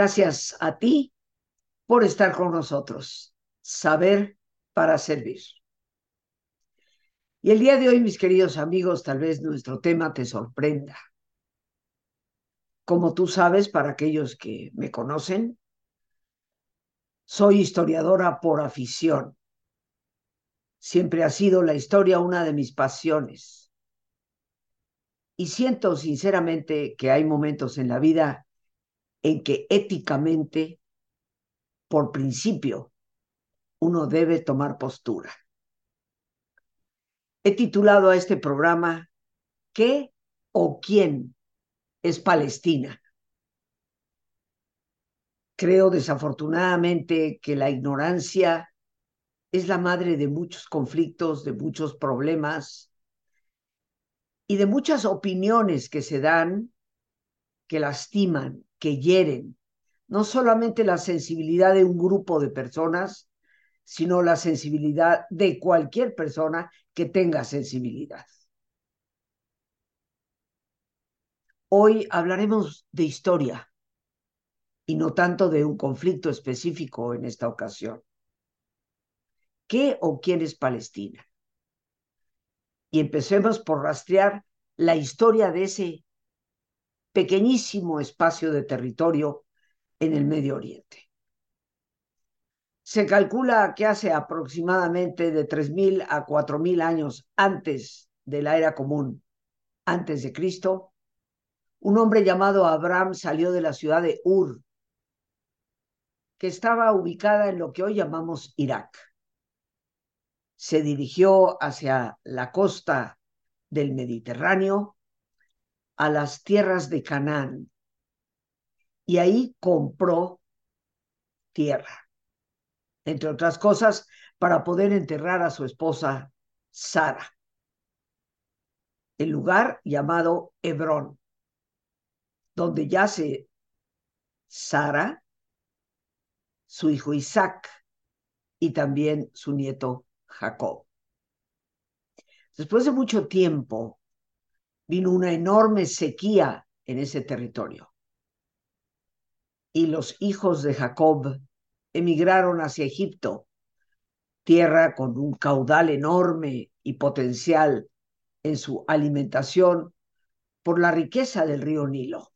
Gracias a ti por estar con nosotros. Saber para servir. Y el día de hoy, mis queridos amigos, tal vez nuestro tema te sorprenda. Como tú sabes, para aquellos que me conocen, soy historiadora por afición. Siempre ha sido la historia una de mis pasiones. Y siento sinceramente que hay momentos en la vida en que éticamente, por principio, uno debe tomar postura. He titulado a este programa ¿Qué o quién es Palestina? Creo desafortunadamente que la ignorancia es la madre de muchos conflictos, de muchos problemas y de muchas opiniones que se dan que lastiman, que hieren, no solamente la sensibilidad de un grupo de personas, sino la sensibilidad de cualquier persona que tenga sensibilidad. Hoy hablaremos de historia y no tanto de un conflicto específico en esta ocasión. ¿Qué o quién es Palestina? Y empecemos por rastrear la historia de ese pequeñísimo espacio de territorio en el Medio Oriente. Se calcula que hace aproximadamente de 3.000 a 4.000 años antes de la era común, antes de Cristo, un hombre llamado Abraham salió de la ciudad de Ur, que estaba ubicada en lo que hoy llamamos Irak. Se dirigió hacia la costa del Mediterráneo, a las tierras de Canaán, y ahí compró tierra entre otras cosas, para poder enterrar a su esposa Sara. El lugar llamado Hebrón, donde yace Sara, su hijo Isaac y también su nieto Jacob. Después de mucho tiempo, vino una enorme sequía en ese territorio. Y los hijos de Jacob emigraron hacia Egipto, tierra con un caudal enorme y potencial en su alimentación por la riqueza del río Nilo.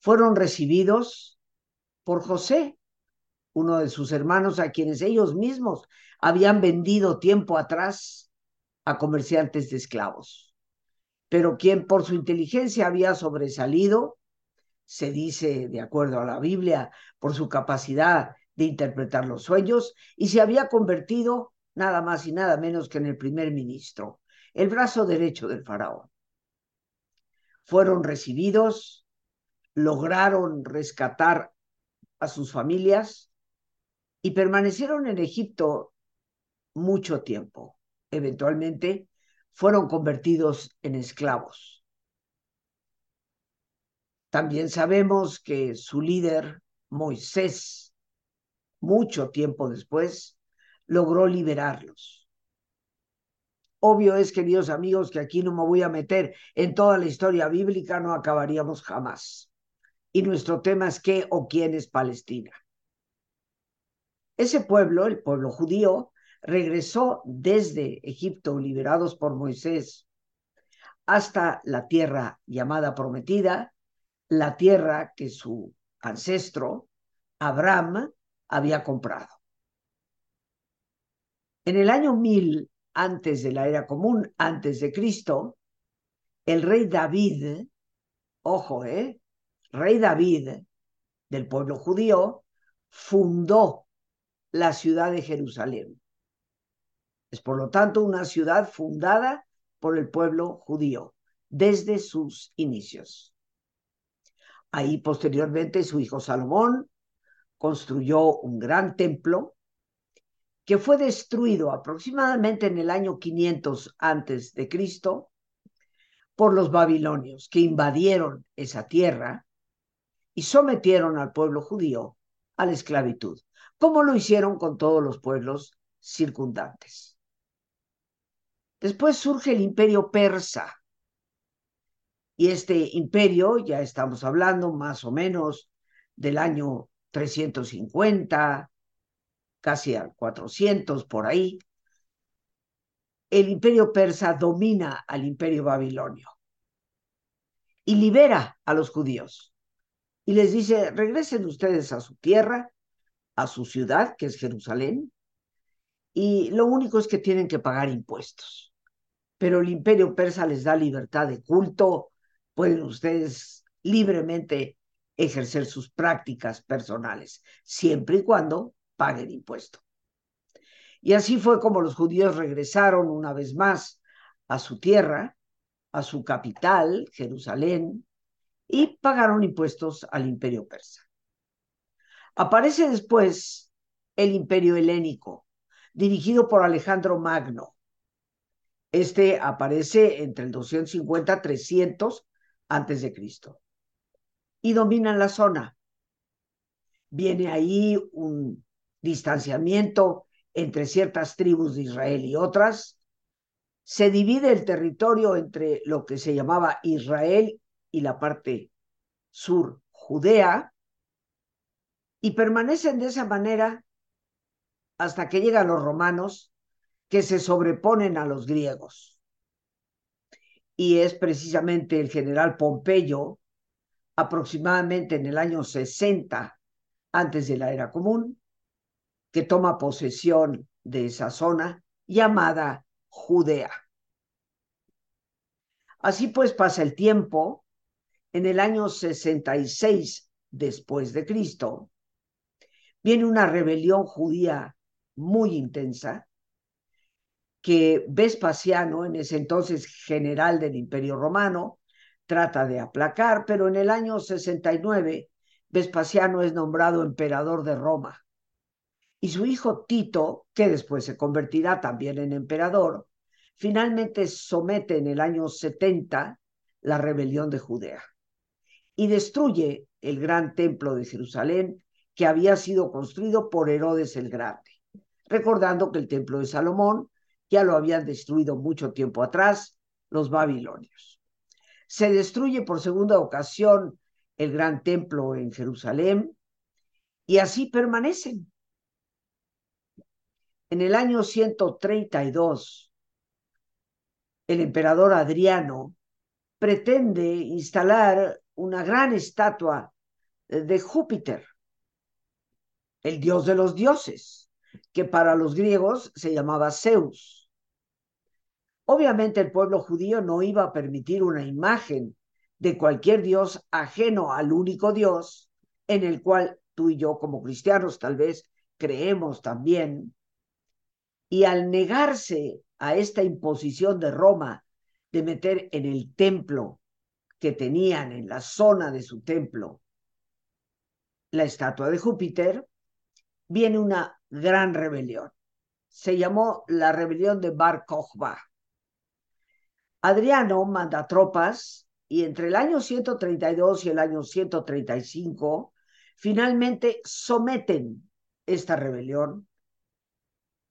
Fueron recibidos por José, uno de sus hermanos a quienes ellos mismos habían vendido tiempo atrás a comerciantes de esclavos, pero quien por su inteligencia había sobresalido se dice, de acuerdo a la Biblia, por su capacidad de interpretar los sueños, y se había convertido nada más y nada menos que en el primer ministro, el brazo derecho del faraón. Fueron recibidos, lograron rescatar a sus familias y permanecieron en Egipto mucho tiempo. Eventualmente fueron convertidos en esclavos. También sabemos que su líder, Moisés, mucho tiempo después, logró liberarlos. Obvio es, queridos amigos, que aquí no me voy a meter en toda la historia bíblica, no acabaríamos jamás. Y nuestro tema es qué o quién es Palestina. Ese pueblo, el pueblo judío, regresó desde Egipto, liberados por Moisés, hasta la tierra llamada prometida, la tierra que su ancestro, Abraham, había comprado. En el año 1000 antes de la era común, antes de Cristo, el rey David, ojo, ¿eh? Rey David del pueblo judío, fundó la ciudad de Jerusalén. Es por lo tanto una ciudad fundada por el pueblo judío desde sus inicios. Ahí posteriormente su hijo Salomón construyó un gran templo que fue destruido aproximadamente en el año 500 antes de Cristo por los babilonios que invadieron esa tierra y sometieron al pueblo judío a la esclavitud, como lo hicieron con todos los pueblos circundantes. Después surge el imperio persa, Y este imperio, ya estamos hablando más o menos del año 350, casi al 400 por ahí, el imperio persa domina al imperio babilonio y libera a los judíos. Y les dice, regresen ustedes a su tierra, a su ciudad, que es Jerusalén, y lo único es que tienen que pagar impuestos. Pero el imperio persa les da libertad de culto, pueden ustedes libremente ejercer sus prácticas personales, siempre y cuando paguen impuesto. Y así fue como los judíos regresaron una vez más a su tierra, a su capital, Jerusalén, y pagaron impuestos al imperio persa. Aparece después el imperio helénico, dirigido por Alejandro Magno. Este aparece entre el 250 300 antes de Cristo y dominan la zona. Viene ahí un distanciamiento entre ciertas tribus de Israel y otras. Se divide el territorio entre lo que se llamaba Israel y la parte sur, Judea, y permanecen de esa manera hasta que llegan los romanos que se sobreponen a los griegos. Y es precisamente el general Pompeyo aproximadamente en el año 60 antes de la era común, que toma posesión de esa zona llamada Judea. Así pues pasa el tiempo, en el año 66 después de Cristo, viene una rebelión judía muy intensa que Vespasiano, en ese entonces general del Imperio Romano, trata de aplacar, pero en el año 69 Vespasiano es nombrado emperador de Roma. Y su hijo Tito, que después se convertirá también en emperador, finalmente somete en el año 70 la rebelión de Judea y destruye el gran templo de Jerusalén que había sido construido por Herodes el Grande, recordando que el templo de Salomón ya lo habían destruido mucho tiempo atrás los babilonios. Se destruye por segunda ocasión el gran templo en Jerusalén y así permanecen. En el año 132, el emperador Adriano pretende instalar una gran estatua de Júpiter, el dios de los dioses, que para los griegos se llamaba Zeus. Obviamente el pueblo judío no iba a permitir una imagen de cualquier Dios ajeno al único Dios en el cual tú y yo como cristianos tal vez creemos también. Y al negarse a esta imposición de Roma de meter en el templo que tenían en la zona de su templo la estatua de Júpiter, viene una gran rebelión. Se llamó la rebelión de Bar Kokhba. Adriano manda tropas y entre el año 132 y el año 135 finalmente someten esta rebelión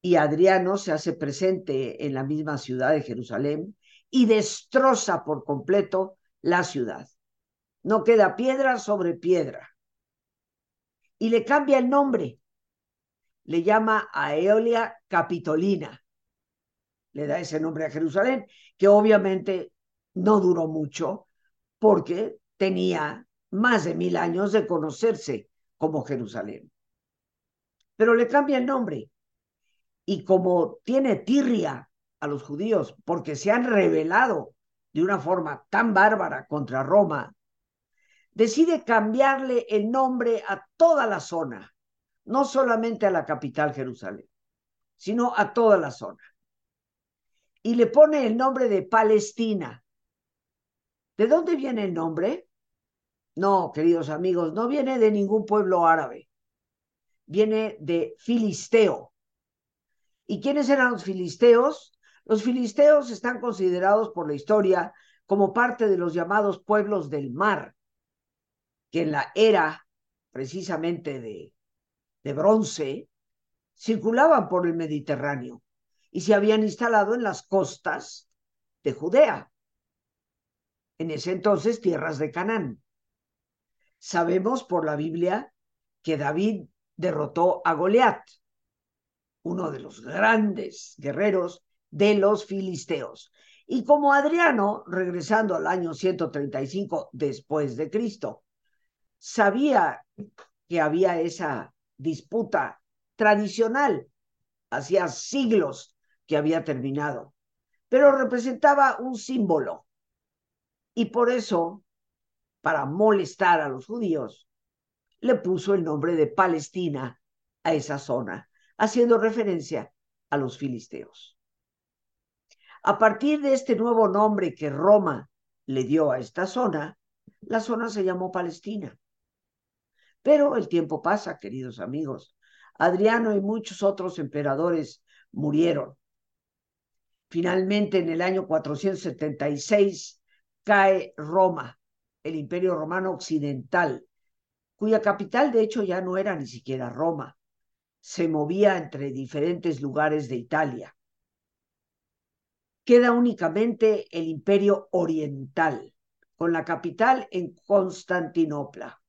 y Adriano se hace presente en la misma ciudad de Jerusalén y destroza por completo la ciudad. No queda piedra sobre piedra. Y le cambia el nombre. Le llama Aeolia Capitolina le da ese nombre a Jerusalén, que obviamente no duró mucho porque tenía más de mil años de conocerse como Jerusalén. Pero le cambia el nombre. Y como tiene tirria a los judíos porque se han rebelado de una forma tan bárbara contra Roma, decide cambiarle el nombre a toda la zona, no solamente a la capital Jerusalén, sino a toda la zona y le pone el nombre de Palestina. ¿De dónde viene el nombre? No, queridos amigos, no viene de ningún pueblo árabe. Viene de Filisteo. ¿Y quiénes eran los filisteos? Los filisteos están considerados por la historia como parte de los llamados pueblos del mar, que en la era precisamente de, de bronce circulaban por el Mediterráneo y se habían instalado en las costas de Judea. en ese entonces tierras de Canaán. Sabemos por la Biblia que David derrotó a Goliat, uno de los grandes guerreros de los filisteos. Y como Adriano, regresando al año 135 después de Cristo, sabía que había esa disputa tradicional, hacía siglos que había terminado, pero representaba un símbolo. Y por eso, para molestar a los judíos, le puso el nombre de Palestina a esa zona, haciendo referencia a los filisteos. A partir de este nuevo nombre que Roma le dio a esta zona, la zona se llamó Palestina. Pero el tiempo pasa, queridos amigos. Adriano y muchos otros emperadores murieron. Finalmente, en el año 476, cae Roma, el imperio romano occidental, cuya capital de hecho ya no era ni siquiera Roma, se movía entre diferentes lugares de Italia. Queda únicamente el imperio oriental, con la capital en Constantinopla,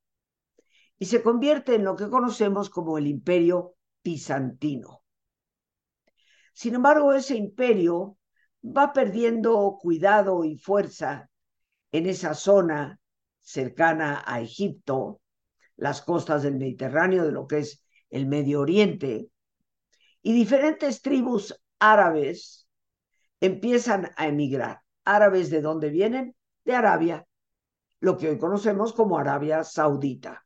y se convierte en lo que conocemos como el imperio bizantino. Sin embargo, ese imperio va perdiendo cuidado y fuerza en esa zona cercana a Egipto, las costas del Mediterráneo, de lo que es el Medio Oriente, y diferentes tribus árabes empiezan a emigrar. ¿Árabes de dónde vienen? De Arabia, lo que hoy conocemos como Arabia Saudita.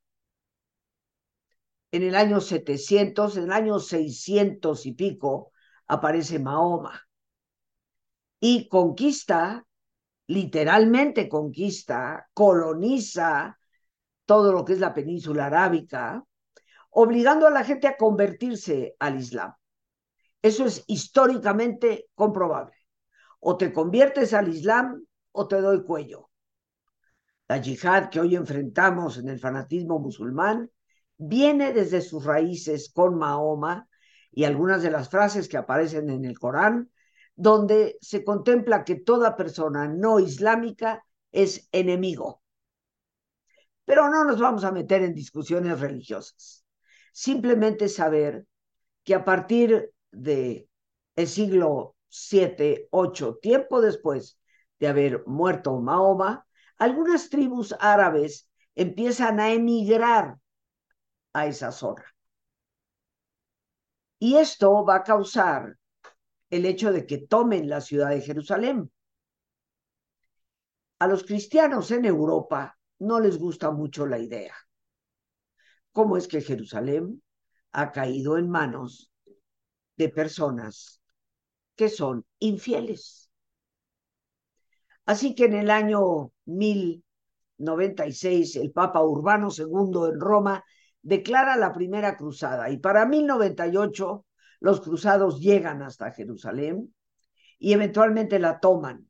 En el año 700, en el año 600 y pico, aparece Mahoma y conquista, literalmente conquista, coloniza todo lo que es la península arábica, obligando a la gente a convertirse al Islam. Eso es históricamente comprobable. O te conviertes al Islam o te doy cuello. La yihad que hoy enfrentamos en el fanatismo musulmán viene desde sus raíces con Mahoma y algunas de las frases que aparecen en el Corán, donde se contempla que toda persona no islámica es enemigo. Pero no nos vamos a meter en discusiones religiosas. Simplemente saber que a partir de siglo 7, 8, tiempo después de haber muerto Mahoma, algunas tribus árabes empiezan a emigrar a esa zona. Y esto va a causar el hecho de que tomen la ciudad de Jerusalén. A los cristianos en Europa no les gusta mucho la idea. ¿Cómo es que Jerusalén ha caído en manos de personas que son infieles? Así que en el año 1096 el Papa Urbano II en Roma declara la primera cruzada y para 1098 los cruzados llegan hasta Jerusalén y eventualmente la toman.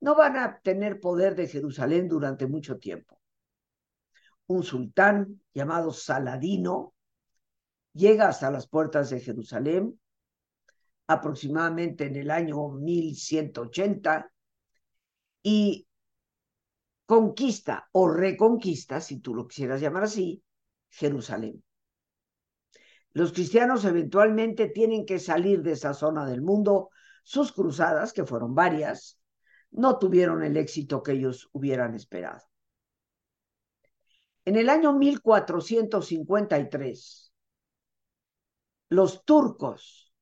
No van a tener poder de Jerusalén durante mucho tiempo. Un sultán llamado Saladino llega hasta las puertas de Jerusalén aproximadamente en el año 1180 y conquista o reconquista, si tú lo quisieras llamar así, Jerusalén. Los cristianos eventualmente tienen que salir de esa zona del mundo. Sus cruzadas, que fueron varias, no tuvieron el éxito que ellos hubieran esperado. En el año 1453, los turcos,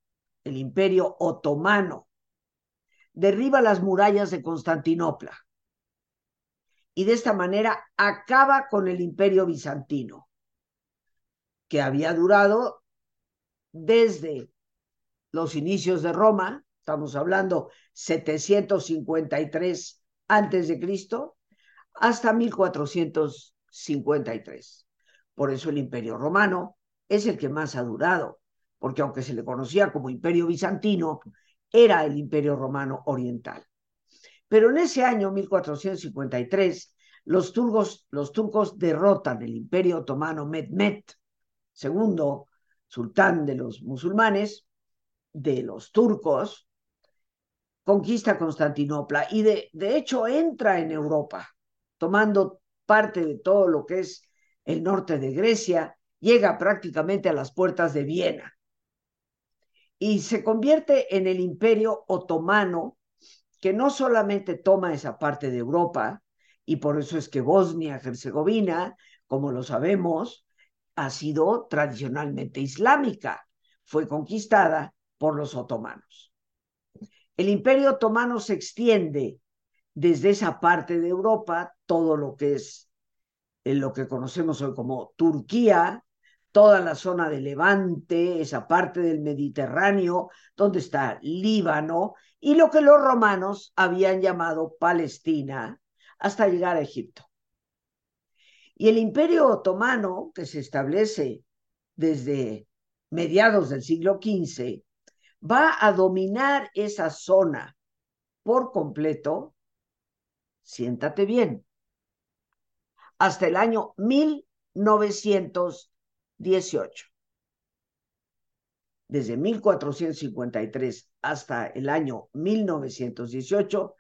el imperio otomano, derriba las murallas de Constantinopla y de esta manera acaba con el imperio bizantino que había durado desde los inicios de Roma, estamos hablando 753 antes de Cristo, hasta 1453. Por eso el Imperio Romano es el que más ha durado, porque aunque se le conocía como Imperio Bizantino, era el Imperio Romano Oriental. Pero en ese año 1453, los turcos, los turcos derrotan el Imperio Otomano Mehmed segundo sultán de los musulmanes, de los turcos, conquista Constantinopla y de, de hecho entra en Europa, tomando parte de todo lo que es el norte de Grecia, llega prácticamente a las puertas de Viena y se convierte en el imperio otomano que no solamente toma esa parte de Europa, y por eso es que Bosnia-Herzegovina, como lo sabemos, ha sido tradicionalmente islámica, fue conquistada por los otomanos. El imperio otomano se extiende desde esa parte de Europa, todo lo que es lo que conocemos hoy como Turquía, toda la zona de Levante, esa parte del Mediterráneo, donde está Líbano, y lo que los romanos habían llamado Palestina, hasta llegar a Egipto. Y el imperio otomano, que se establece desde mediados del siglo XV, va a dominar esa zona por completo, siéntate bien, hasta el año 1918. Desde 1453 hasta el año 1918,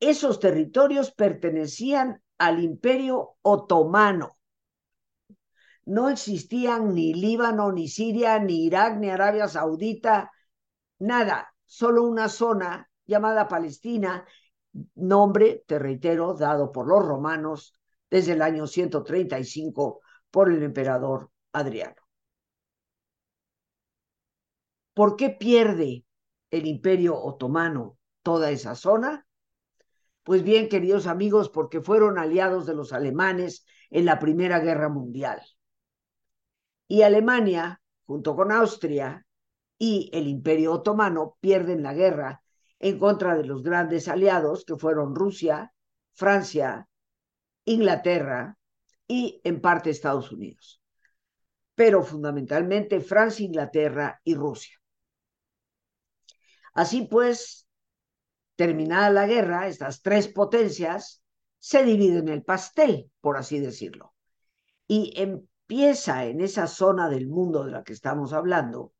esos territorios pertenecían al imperio otomano. No existían ni Líbano, ni Siria, ni Irak, ni Arabia Saudita, nada, solo una zona llamada Palestina, nombre, te reitero, dado por los romanos desde el año 135 por el emperador Adriano. ¿Por qué pierde el imperio otomano toda esa zona? Pues bien, queridos amigos, porque fueron aliados de los alemanes en la Primera Guerra Mundial. Y Alemania, junto con Austria y el Imperio Otomano, pierden la guerra en contra de los grandes aliados que fueron Rusia, Francia, Inglaterra y en parte Estados Unidos. Pero fundamentalmente Francia, Inglaterra y Rusia. Así pues, terminada la guerra, estas tres potencias se dividen el pastel, por así decirlo. Y empieza en esa zona del mundo de la que estamos hablando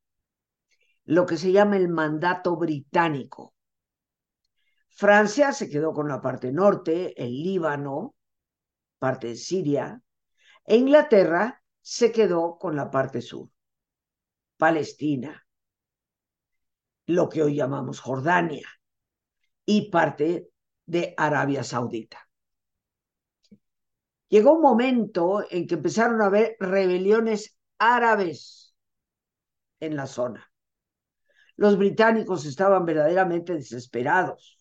lo que se llama el mandato británico. Francia se quedó con la parte norte, el Líbano, parte de Siria, e Inglaterra se quedó con la parte sur, Palestina, lo que hoy llamamos Jordania y parte de Arabia Saudita. Llegó un momento en que empezaron a haber rebeliones árabes en la zona. Los británicos estaban verdaderamente desesperados.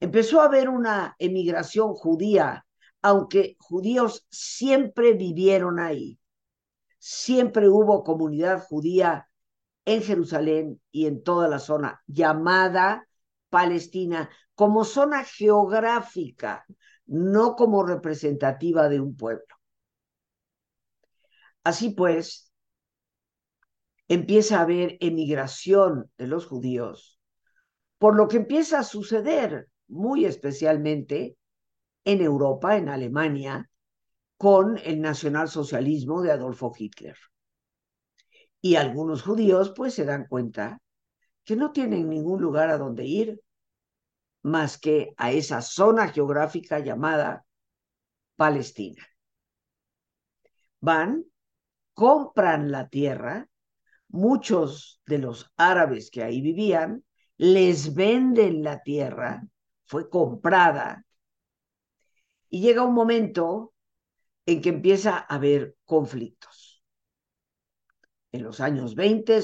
Empezó a haber una emigración judía, aunque judíos siempre vivieron ahí. Siempre hubo comunidad judía en Jerusalén y en toda la zona llamada Palestina como zona geográfica, no como representativa de un pueblo. Así pues, empieza a haber emigración de los judíos, por lo que empieza a suceder muy especialmente en Europa, en Alemania, con el nacionalsocialismo de Adolfo Hitler. Y algunos judíos pues se dan cuenta que no tienen ningún lugar a donde ir más que a esa zona geográfica llamada Palestina. Van, compran la tierra, muchos de los árabes que ahí vivían les venden la tierra, fue comprada, y llega un momento en que empieza a haber conflictos. En los años 20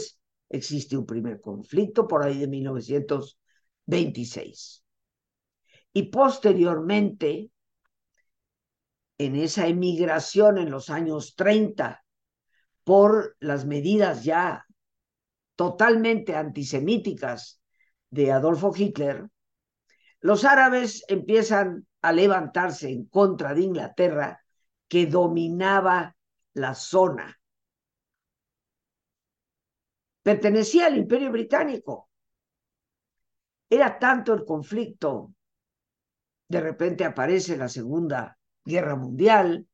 existe un primer conflicto por ahí de 1926 y posteriormente, en esa emigración en los años 30, por las medidas ya totalmente antisemíticas de Adolfo Hitler, los árabes empiezan a levantarse en contra de Inglaterra, que dominaba la zona. Pertenecía al imperio británico. Era tanto el conflicto de repente aparece la Segunda Guerra Mundial,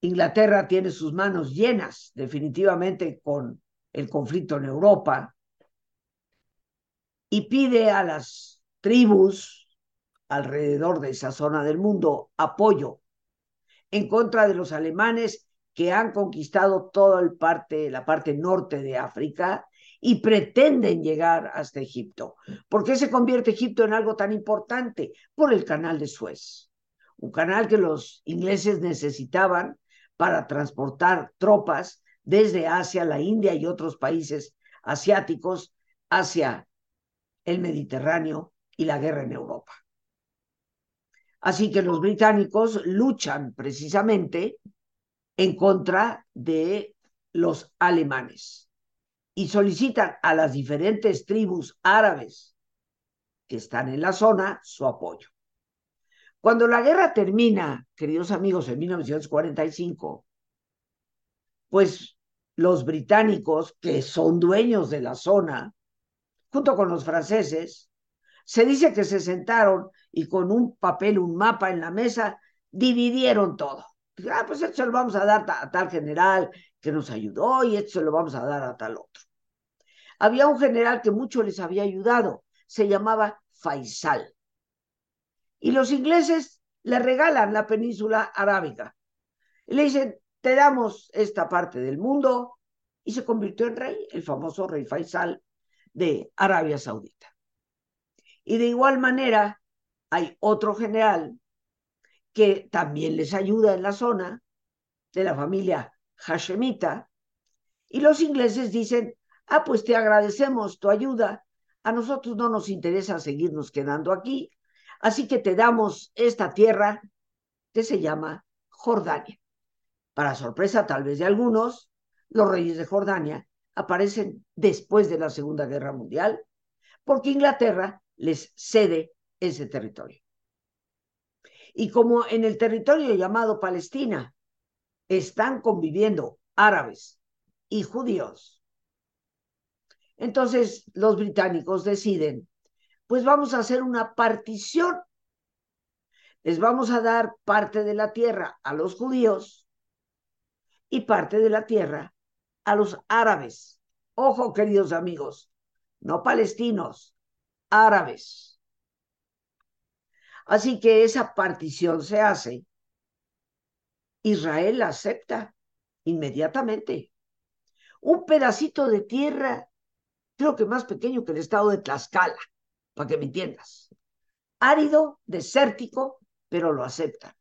Inglaterra tiene sus manos llenas definitivamente con el conflicto en Europa. Y pide a las tribus alrededor de esa zona del mundo apoyo en contra de los alemanes que han conquistado toda el parte, la parte norte de África y pretenden llegar hasta Egipto. ¿Por qué se convierte Egipto en algo tan importante? Por el canal de Suez, un canal que los ingleses necesitaban para transportar tropas desde Asia, la India y otros países asiáticos hacia el Mediterráneo y la guerra en Europa. Así que los británicos luchan precisamente en contra de los alemanes y solicitan a las diferentes tribus árabes que están en la zona su apoyo. Cuando la guerra termina, queridos amigos, en 1945, pues los británicos, que son dueños de la zona, junto con los franceses, se dice que se sentaron y con un papel, un mapa en la mesa, dividieron todo. Ah, pues esto se lo vamos a dar a tal general que nos ayudó y esto se lo vamos a dar a tal otro. Había un general que mucho les había ayudado, se llamaba Faisal. Y los ingleses le regalan la península arábiga. le dicen, te damos esta parte del mundo, y se convirtió en rey, el famoso rey Faisal de Arabia Saudita. Y de igual manera, hay otro general que también les ayuda en la zona, de la familia Hashemita, y los ingleses dicen, ah, pues te agradecemos tu ayuda, a nosotros no nos interesa seguirnos quedando aquí, así que te damos esta tierra que se llama Jordania. Para sorpresa tal vez de algunos, los reyes de Jordania aparecen después de la Segunda Guerra Mundial, porque Inglaterra les cede ese territorio. Y como en el territorio llamado Palestina están conviviendo árabes y judíos, entonces los británicos deciden, pues vamos a hacer una partición. Les vamos a dar parte de la tierra a los judíos y parte de la tierra a los árabes. Ojo, queridos amigos, no palestinos, árabes. Así que esa partición se hace. Israel la acepta inmediatamente. Un pedacito de tierra, creo que más pequeño que el estado de Tlaxcala, para que me entiendas. Árido, desértico, pero lo aceptan.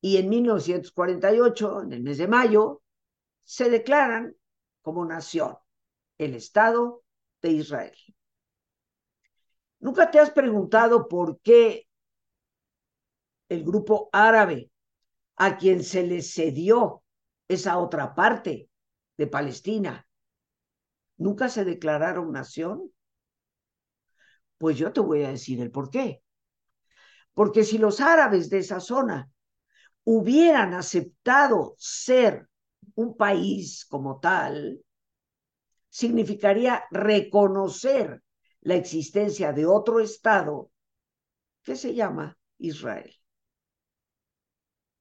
Y en 1948, en el mes de mayo, se declaran como nación el Estado de Israel. ¿Nunca te has preguntado por qué el grupo árabe a quien se le cedió esa otra parte de Palestina nunca se declararon nación? Pues yo te voy a decir el por qué. Porque si los árabes de esa zona hubieran aceptado ser un país como tal, significaría reconocer la existencia de otro Estado que se llama Israel.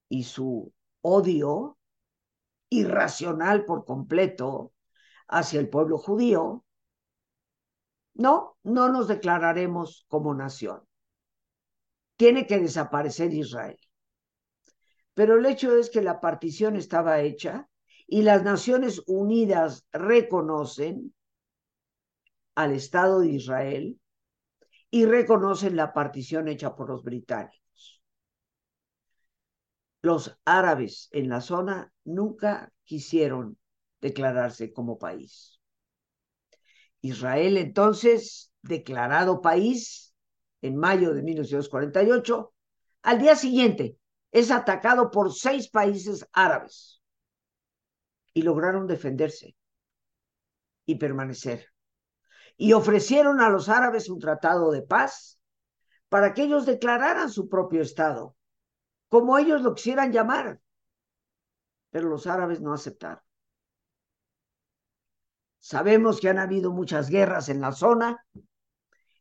Y su odio irracional por completo hacia el pueblo judío, no, no nos declararemos como nación. Tiene que desaparecer Israel. Pero el hecho es que la partición estaba hecha y las Naciones Unidas reconocen al Estado de Israel y reconocen la partición hecha por los británicos. Los árabes en la zona nunca quisieron declararse como país. Israel entonces, declarado país en mayo de 1948, al día siguiente es atacado por seis países árabes y lograron defenderse y permanecer y ofrecieron a los árabes un tratado de paz para que ellos declararan su propio Estado, como ellos lo quisieran llamar. Pero los árabes no aceptaron. Sabemos que han habido muchas guerras en la zona.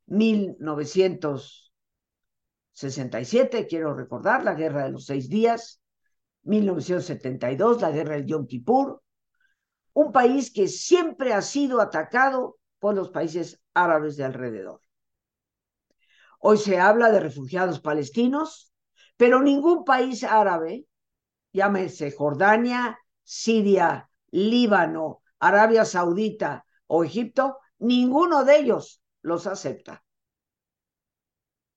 1967, quiero recordar, la guerra de los seis días. 1972, la guerra del Yom Kippur. Un país que siempre ha sido atacado por los países árabes de alrededor. Hoy se habla de refugiados palestinos, pero ningún país árabe, llámese Jordania, Siria, Líbano, Arabia Saudita o Egipto, ninguno de ellos los acepta.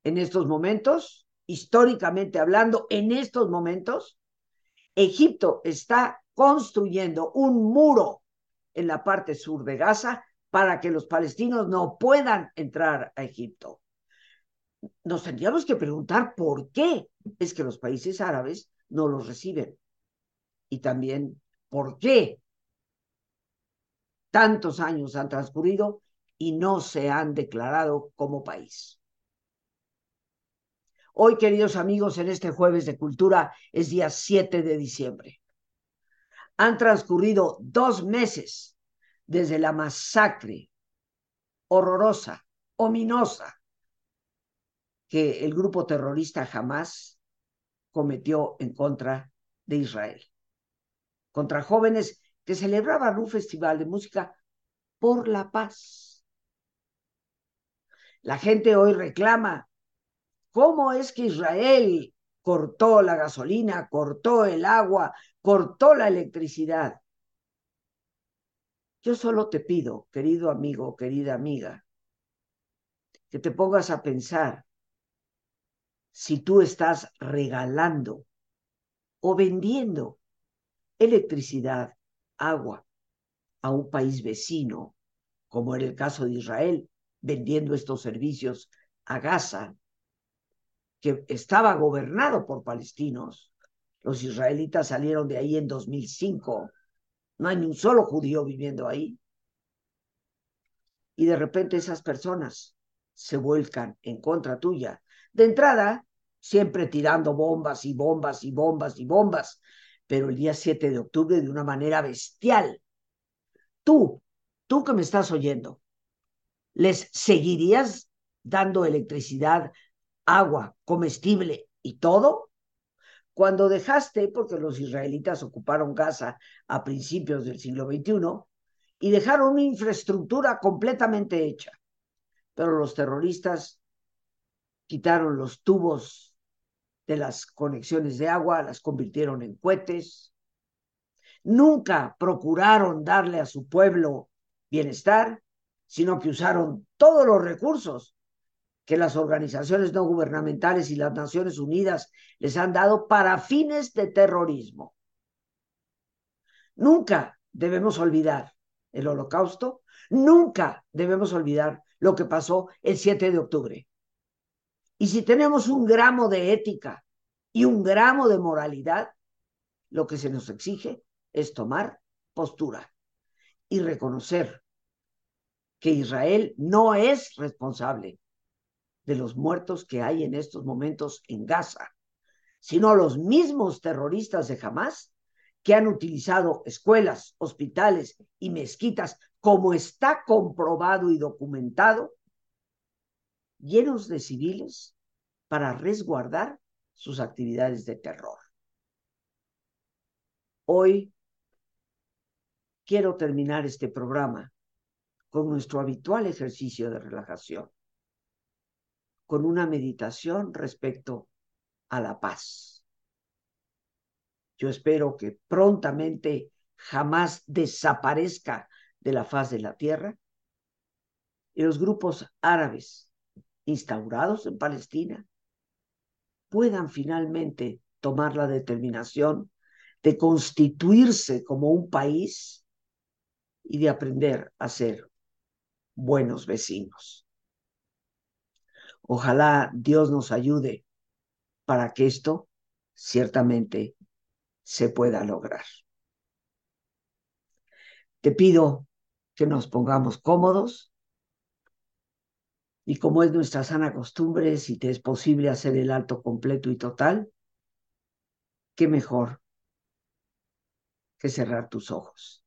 En estos momentos, históricamente hablando, en estos momentos, Egipto está construyendo un muro en la parte sur de Gaza para que los palestinos no puedan entrar a Egipto. Nos tendríamos que preguntar por qué es que los países árabes no los reciben. Y también por qué tantos años han transcurrido y no se han declarado como país. Hoy, queridos amigos, en este jueves de cultura es día 7 de diciembre. Han transcurrido dos meses desde la masacre horrorosa, ominosa, que el grupo terrorista jamás cometió en contra de Israel, contra jóvenes que celebraban un festival de música por la paz. La gente hoy reclama cómo es que Israel cortó la gasolina, cortó el agua, cortó la electricidad. Yo solo te pido, querido amigo, querida amiga, que te pongas a pensar si tú estás regalando o vendiendo electricidad, agua a un país vecino, como en el caso de Israel, vendiendo estos servicios a Gaza, que estaba gobernado por palestinos. Los israelitas salieron de ahí en 2005. No hay ni un solo judío viviendo ahí. Y de repente esas personas se vuelcan en contra tuya. De entrada, siempre tirando bombas y bombas y bombas y bombas, pero el día 7 de octubre de una manera bestial. Tú, tú que me estás oyendo, ¿les seguirías dando electricidad, agua, comestible y todo? Cuando dejaste, porque los israelitas ocuparon Gaza a principios del siglo XXI, y dejaron una infraestructura completamente hecha, pero los terroristas quitaron los tubos de las conexiones de agua, las convirtieron en cohetes. Nunca procuraron darle a su pueblo bienestar, sino que usaron todos los recursos que las organizaciones no gubernamentales y las Naciones Unidas les han dado para fines de terrorismo. Nunca debemos olvidar el holocausto, nunca debemos olvidar lo que pasó el 7 de octubre. Y si tenemos un gramo de ética y un gramo de moralidad, lo que se nos exige es tomar postura y reconocer que Israel no es responsable de los muertos que hay en estos momentos en Gaza, sino los mismos terroristas de Hamas que han utilizado escuelas, hospitales y mezquitas, como está comprobado y documentado, llenos de civiles para resguardar sus actividades de terror. Hoy quiero terminar este programa con nuestro habitual ejercicio de relajación, con una meditación respecto a la paz. Yo espero que prontamente jamás desaparezca de la faz de la tierra y los grupos árabes instaurados en Palestina puedan finalmente tomar la determinación de constituirse como un país y de aprender a ser buenos vecinos. Ojalá Dios nos ayude para que esto ciertamente se pueda lograr. Te pido que nos pongamos cómodos y como es nuestra sana costumbre, si te es posible hacer el alto completo y total, qué mejor que cerrar tus ojos.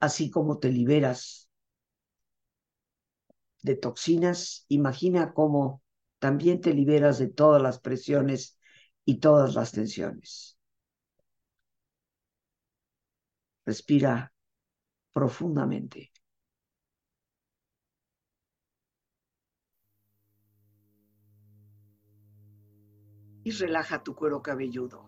así como te liberas de toxinas, imagina cómo también te liberas de todas las presiones y todas las tensiones. Respira profundamente. Y relaja tu cuero cabelludo.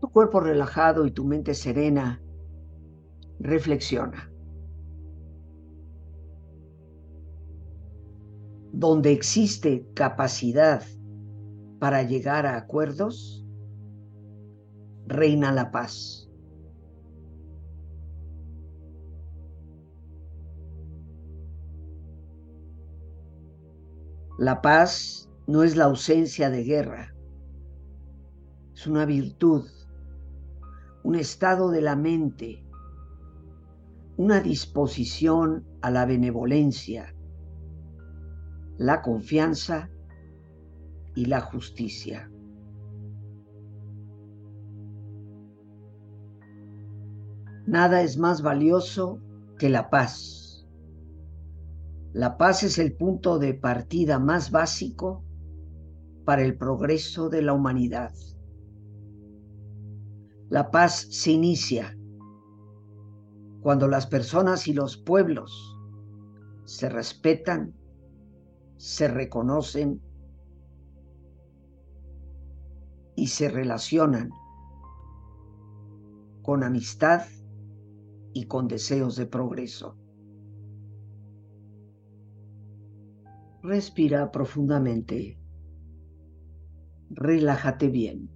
Tu cuerpo relajado y tu mente serena, reflexiona. Donde existe capacidad para llegar a acuerdos, reina la paz. La paz no es la ausencia de guerra, es una virtud un estado de la mente, una disposición a la benevolencia, la confianza y la justicia. Nada es más valioso que la paz. La paz es el punto de partida más básico para el progreso de la humanidad. La paz se inicia cuando las personas y los pueblos se respetan, se reconocen y se relacionan con amistad y con deseos de progreso. Respira profundamente. Relájate bien.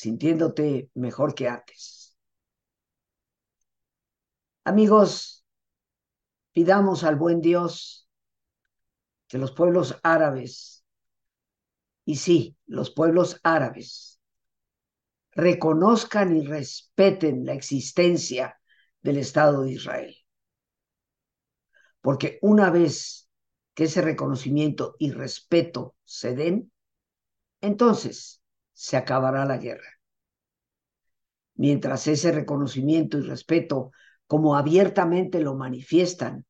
sintiéndote mejor que antes. Amigos, pidamos al buen Dios que los pueblos árabes, y sí, los pueblos árabes, reconozcan y respeten la existencia del Estado de Israel. Porque una vez que ese reconocimiento y respeto se den, entonces se acabará la guerra. Mientras ese reconocimiento y respeto, como abiertamente lo manifiestan,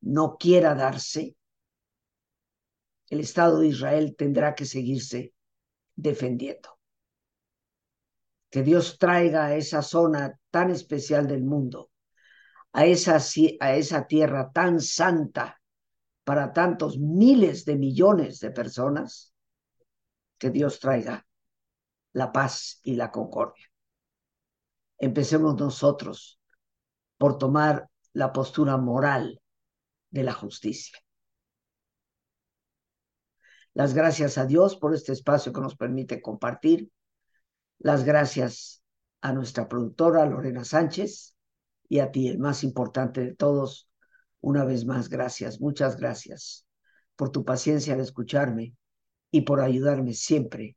no quiera darse, el Estado de Israel tendrá que seguirse defendiendo. Que Dios traiga a esa zona tan especial del mundo, a esa, a esa tierra tan santa para tantos miles de millones de personas, que Dios traiga la paz y la concordia. Empecemos nosotros por tomar la postura moral de la justicia. Las gracias a Dios por este espacio que nos permite compartir. Las gracias a nuestra productora Lorena Sánchez y a ti, el más importante de todos. Una vez más, gracias, muchas gracias por tu paciencia al escucharme y por ayudarme siempre